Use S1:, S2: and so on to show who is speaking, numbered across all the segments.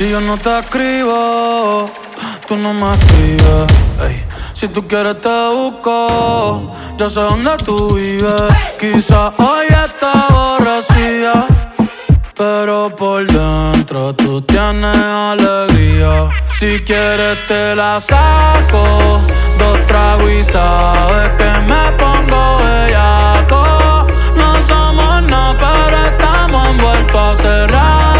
S1: Si yo no te escribo, tú no me escribes. Si tú quieres te busco, yo sé dónde tú vives. Quizá hoy está borracía, pero por dentro tú tienes alegría. Si quieres te la saco, dos tragos y sabes que me pongo bellaco. No somos nada, pero estamos envueltos hace rato.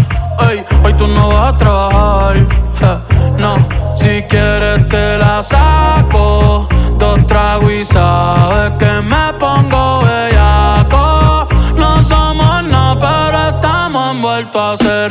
S1: Ey, hoy tú no vas a trabajar. no, si quieres te la saco. Dos tragos y sabes que me pongo bellaco. No somos nada, pero estamos envueltos hace rato.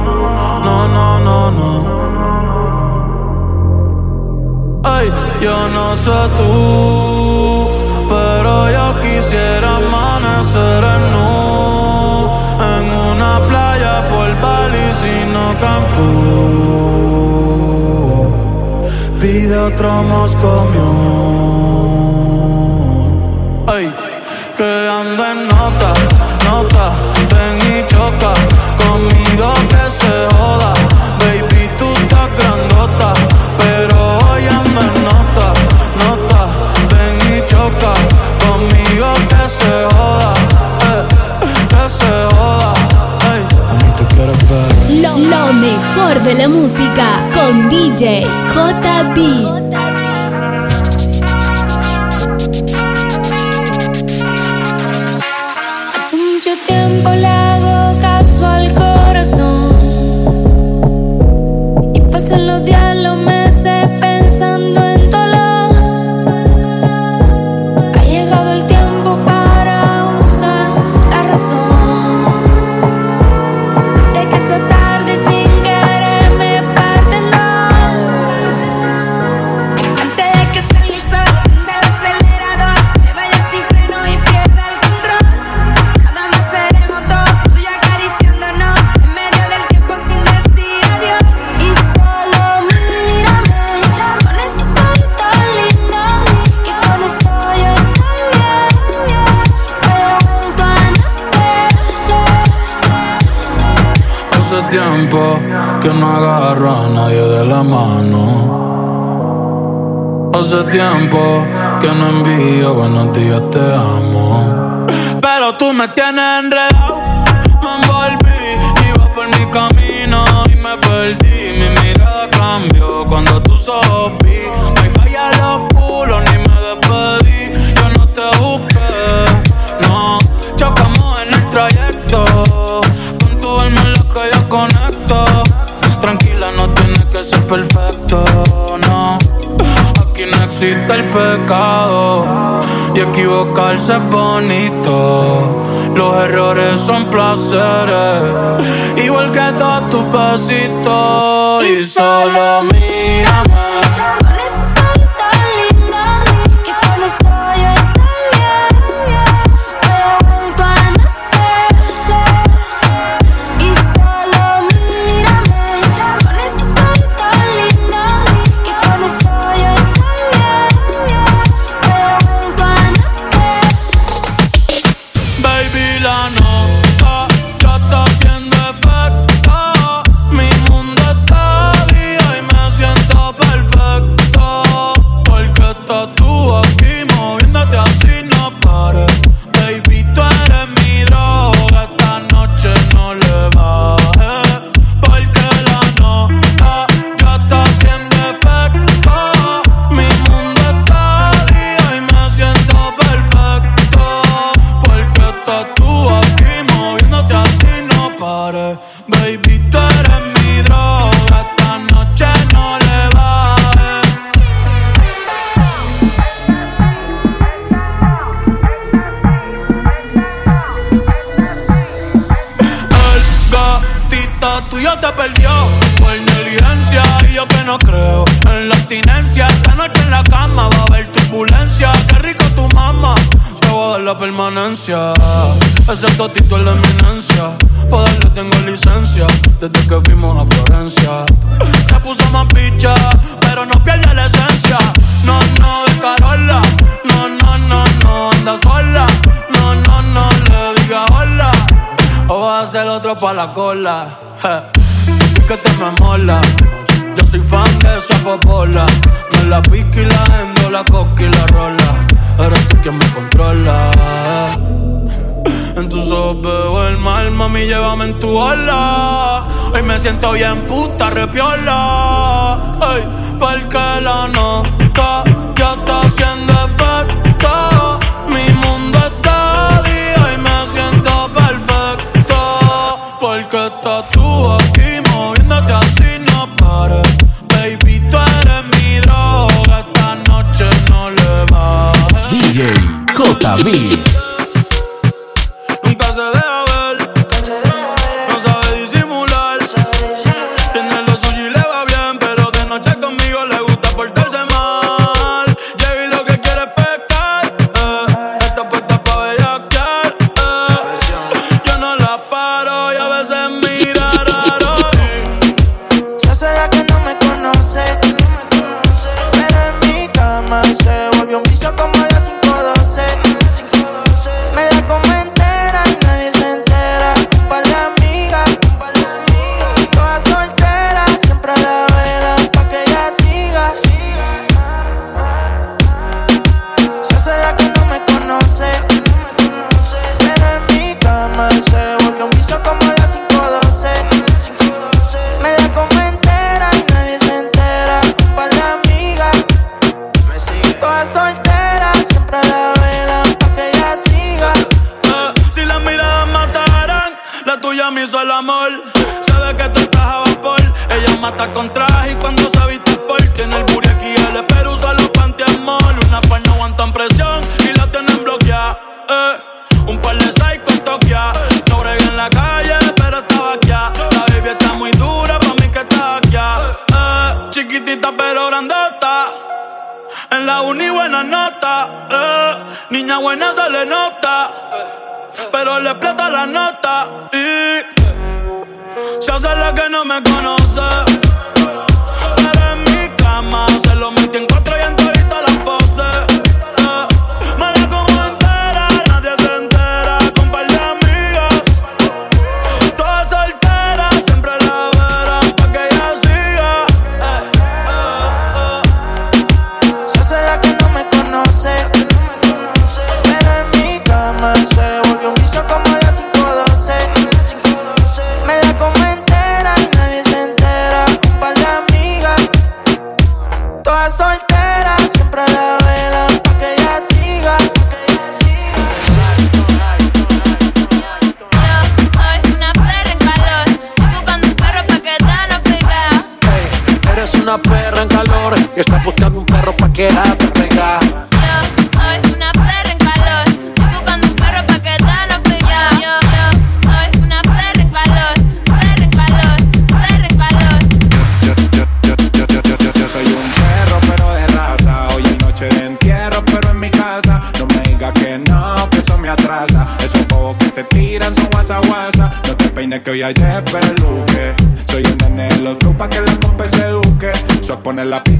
S1: no sé tú, pero yo quisiera amanecer en nu en una playa por Bali, sino Cancún. Pide otro Moscow
S2: mejor de la música con DJ JB.
S3: Hace mucho tiempo le hago caso al corazón y pasan los días,
S1: buenos días, te amo. Pero tú me tienes enredado, me envolví, iba por mi camino y me perdí. Mi mirada cambió cuando tú sos vi. No hay vaya los ni me despedí. Yo no te busqué, no. Chocamos en el trayecto, con tu alma en la que yo conecto. Tranquila, no tienes que ser perfecto el pecado y equivocarse bonito. Los errores son placeres, igual que todos tus besitos y solo mi la permanencia. Excepto Tito en la eminencia. Poderle tengo licencia desde que fuimos a Florencia. Se puso más picha, pero no pierde la esencia. No, no, de Carola. No, no, no, no, anda sola. No, no, no, le diga hola. O va a ser otro pa' la cola. Je. Que te me mola. Yo soy fan de esa popola. Me la pica y la endo, la coca y la rola. Eres tú quien me controla. En tus ojos veo el mal, mami, llévame en tu ala. Hoy me siento bien puta, repiola. Ay, porque la nota ya está haciendo efecto.
S4: David.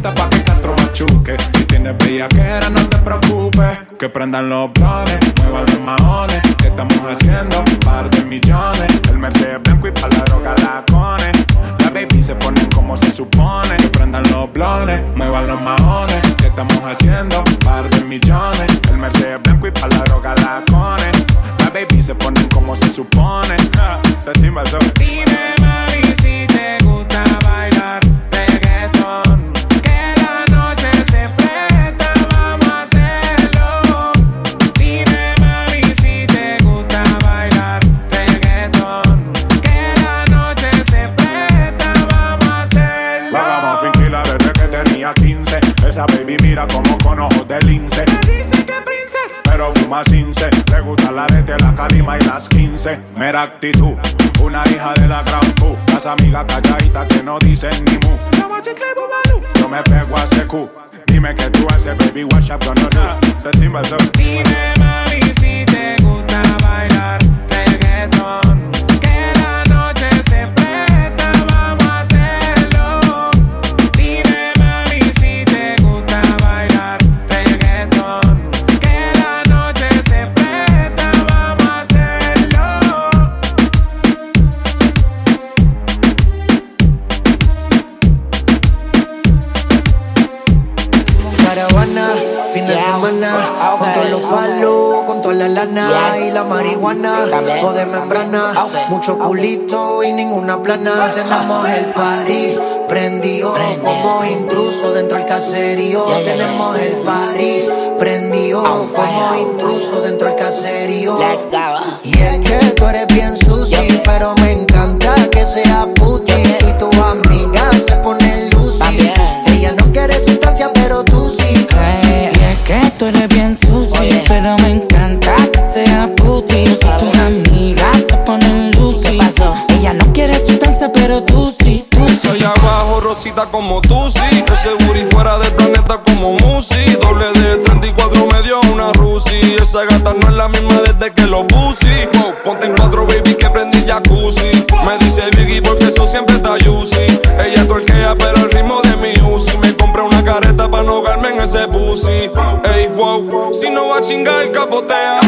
S4: Pista pa' que Castro machuque Si tienes bellaquera no te preocupes Que prendan los blones, muevan los maones Que estamos haciendo par de millones. El Mercedes blanco y pa' la droga la cone La baby se ponen como se supone Que prendan los blones, muevan los maones Que estamos haciendo un par de millones. El Mercedes blanco y pa' la droga la cone La baby se ponen como se supone. Ja, esa chimba fuma cince. Le gusta la de la calima y las 15 Mera actitud, una hija de la gran pu Las amigas calladitas que no dicen ni mu. Yo me pego a ese Q. Dime que tú haces baby wash up con so Dime mami si te gusta
S5: plana. Tenemos el party prendido, como intruso dentro del caserío. Tenemos el party prendido, como intruso dentro del caserío. Y es que tú eres bien sucio, pero me encanta que sea puti.
S6: Rosita como tú, sí. De seguro y fuera del planeta como Musi. Doble de 34 medio a una Rusi. Esa gata no es la misma desde que lo puse. Wow, ponte en cuatro, baby, que prendí jacuzzi. Me dice Biggie porque eso siempre está juicy. Ella torquea, pero el ritmo de mi Uzi. Me compré una careta para no ahogarme en ese pussy. Ey, wow, si no va a chingar, capotea.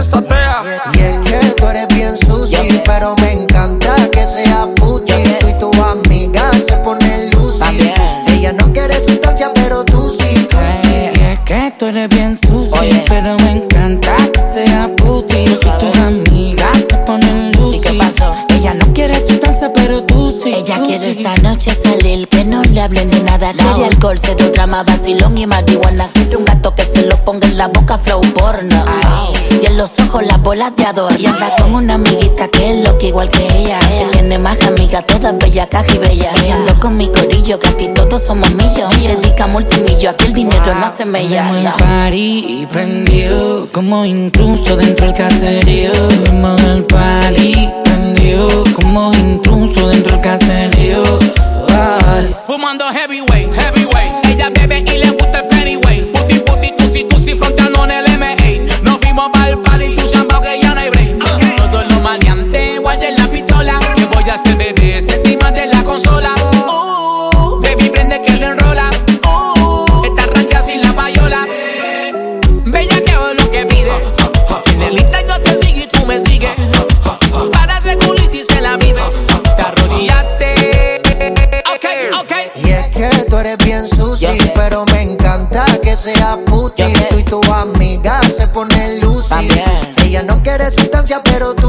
S7: essa hablen de nada. Quiere alcohol, cero drama, vacilón y marihuana. Quiere un gato que se lo ponga en la boca, flow porno. Y en los ojos las bolas de adorno. Y anda con una amiguita que es loca igual que ella. Que tiene más amigas, todas bellas, caja y bellas. Y ando con mi corillo, que aquí todos somos millos. Dedica multimillo, aquí el dinero no se me llama.
S8: party prendió como intruso dentro del caserío. Tenemos el party prendió como intruso dentro del caserío.
S3: Fumando heavyweight, pero
S9: tú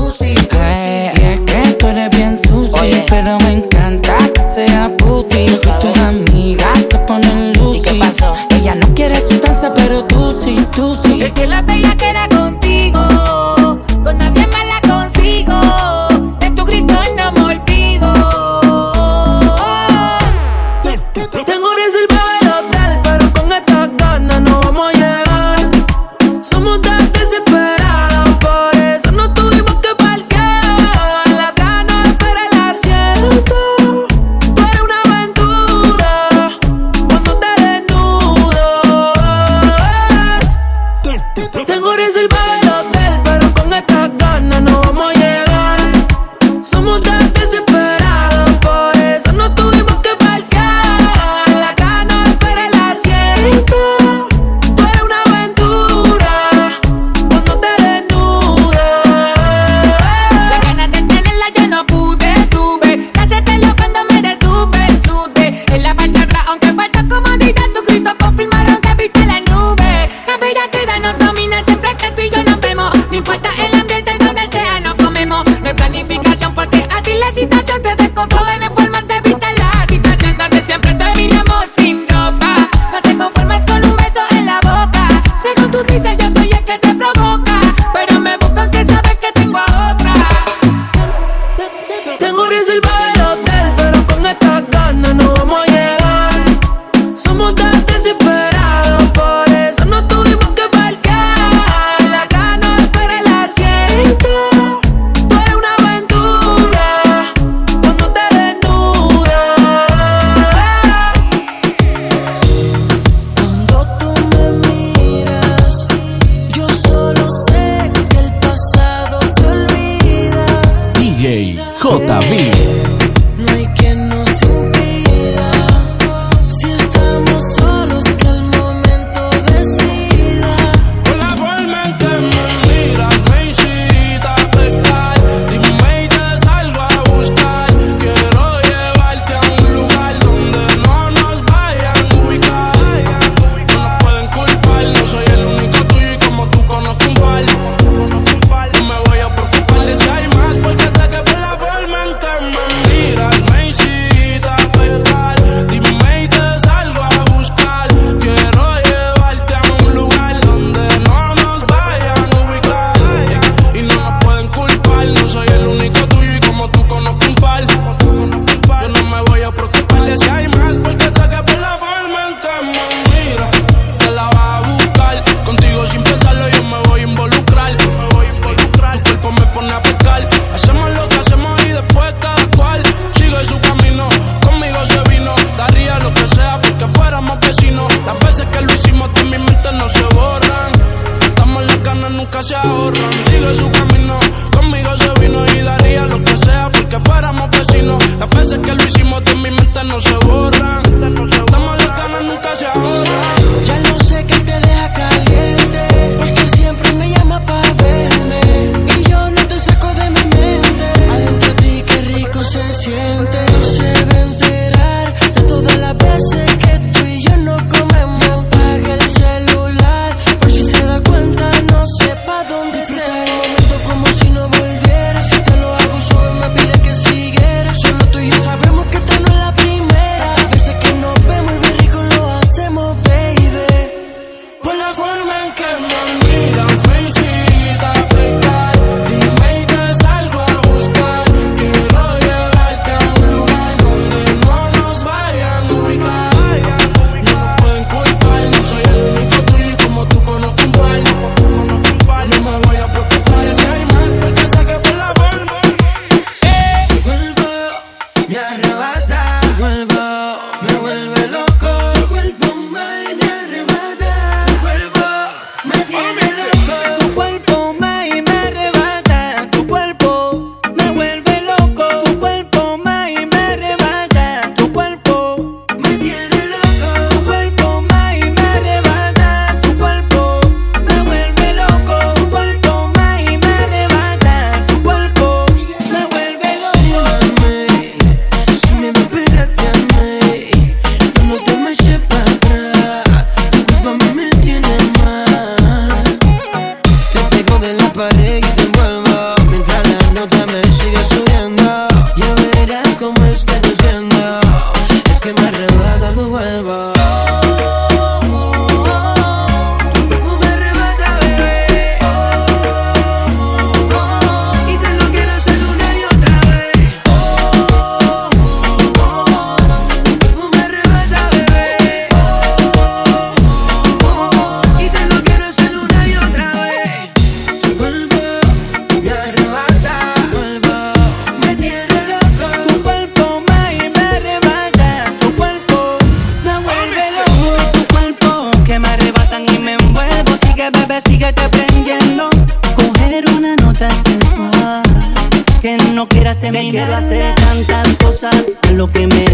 S6: quiero
S10: hacer tantas cosas, lo que me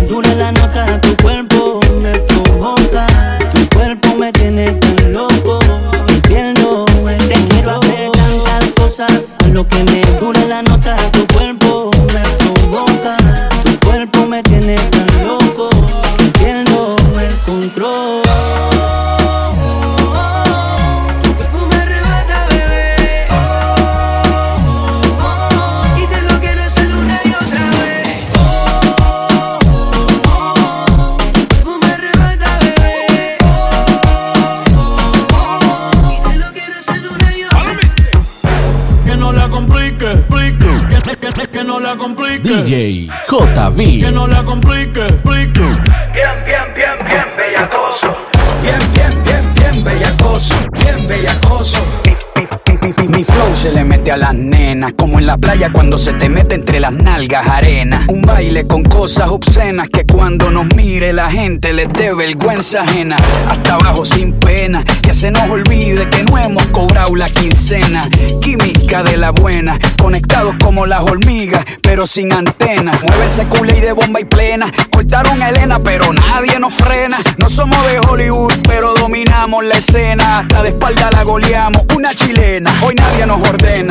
S10: a
S11: las nenas, como en la playa cuando se te mete entre las nalgas arena. Un baile con cosas obscenas que cuando nos mire la gente les dé vergüenza ajena. Hasta abajo sin pena, que se nos olvide que no hemos cobrado la quincena. Química de la buena, conectados como las hormigas, pero sin antena. Mueve ese culé de bomba y plena. Cortaron a Elena, pero nadie nos frena. No somos de Hollywood, pero dominamos la escena. Hasta de espalda la goleamos, una chilena. Hoy nadie nos ordena,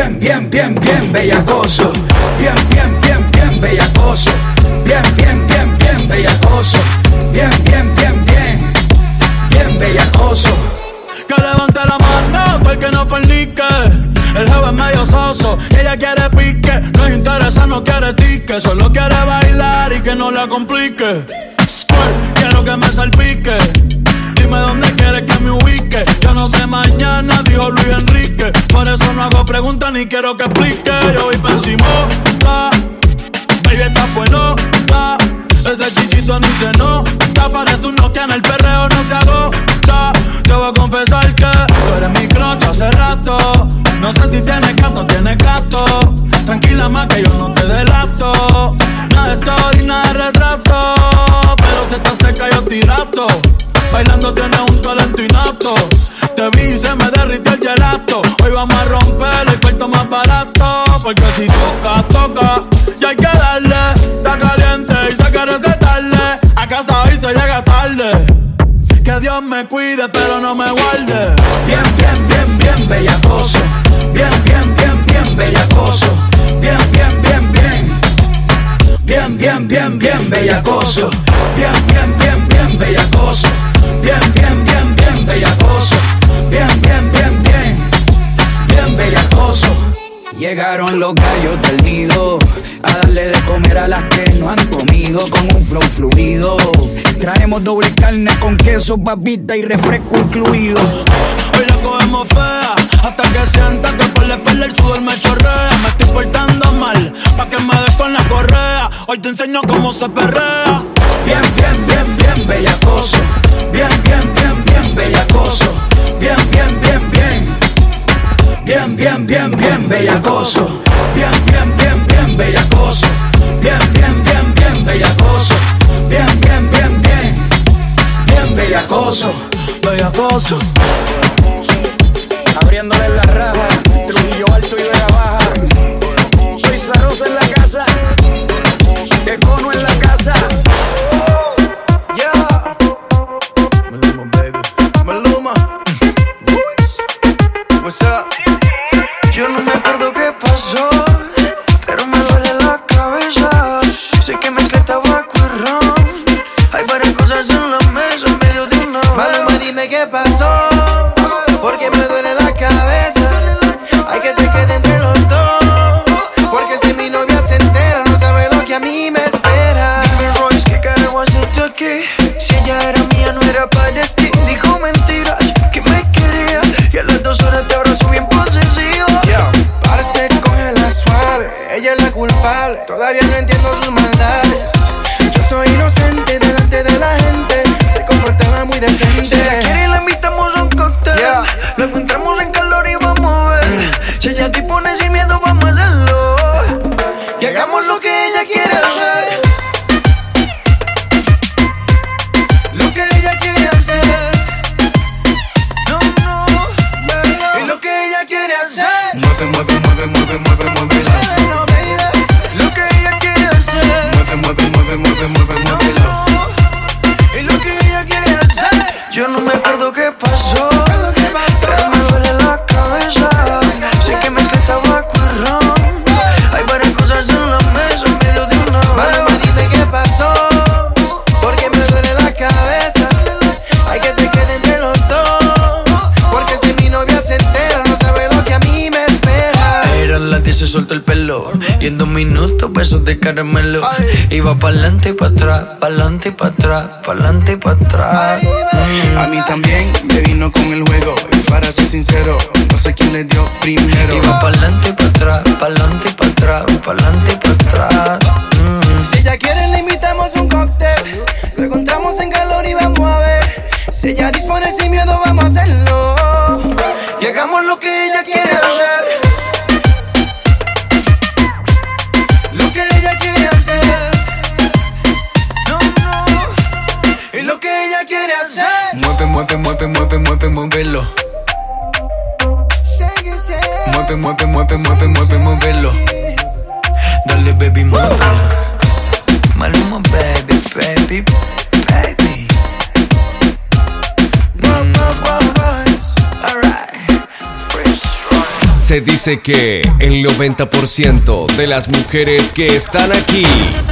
S12: Bien, bien, bien, bien bellacoso. Bien, bien, bien, bien bellacoso. Bien, bien, bien, bien bellacoso. Bien, bien, bien, bien. Bien bellacoso.
S1: Que levante la mano, porque no fornique. El es medio soso, ella quiere pique. No es interesa, no quiere tique. Solo quiere bailar y que no la complique. Quiero que me salpique. Dime dónde quieres que me ubique. Yo no sé mañana, dijo Luis Enrique. Por eso no hago preguntas ni quiero que explique. Yo pa' encima, baby está bueno, Ese chichito ni se nota. Parece un Nokia en el perreo, no se agota. Te voy a confesar que tú eres mi crocha hace rato. No sé si tienes gato, tienes gato. Tranquila más que yo no te delato. Nada de story, nada de retrato. Pero si estás
S11: doble carne con queso, papita y refresco incluido.
S1: Hoy la cogemos fea Hasta que sienta que por la espalda el sudor me chorrea Me estoy portando mal Pa' que me des con la correa Hoy te enseño cómo se perrea
S12: Bien, bien, bien, bien bellacoso. Bien, bien, bien, bien bellacoso. Bien, bien, bien, bien. Bien, bien, bien, bien bellacoso. Bien, bien, bien, bien bellacoso. Bien, bien, bien, bien bellacoso. Bellacoso
S11: y
S13: decente. Si ella quiere, la invitamos a un cóctel. Lo encontramos en calor y vamos a ver. Si ella dispone sin miedo, vamos Y en dos
S14: minutos besos de caramelo Iba pa'lante y pa' atrás, pa'lante y pa' atrás, pa'lante y pa' atrás
S15: A mí también me vino con el juego. Y para ser sincero, no sé quién le dio primero.
S14: Iba pa'lante y pa' atrás, pa'lante y pa' atrás, pa'lante y pa' atrás
S13: Si ella quiere, le invitamos un cóctel. Lo encontramos en calor y vamos a ver. Si ella dispone sin miedo, vamos a hacerlo. Y hagamos lo que ella quiere
S14: Mueve, mueve, mueve, mueve, mueve, muévelo. Dale baby, muévelo. Maluma baby, baby, baby.
S16: Se dice que el 90% de las mujeres que están aquí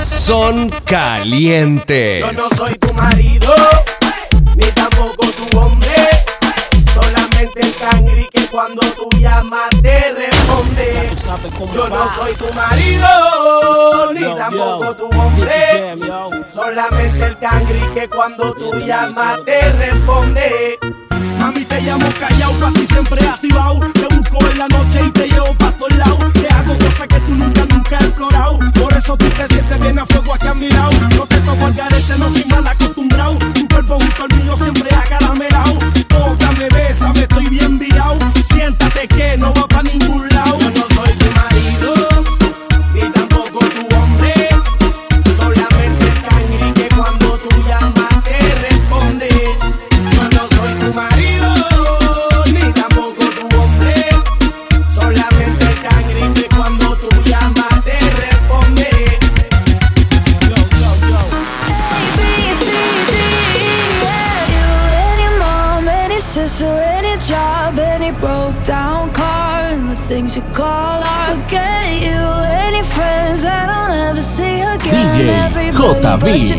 S16: son calientes.
S17: Yo no soy tu marido, cuando tú llamas te responde. Yo no soy tu marido, ni tampoco tu hombre. Solamente el cangri que cuando tú llamas te responde.
S18: Mami, te llamo callao, pa' ti siempre activado. Te busco en la noche y te llevo pa' todos lados. Te hago cosas que tú nunca, nunca has explorado. Por eso tú te sientes bien a fuego aquí a mi lado. No te toco al garete, no soy mal acostumbrado. Tu cuerpo junto al mío siempre acaramelado.
S19: JB.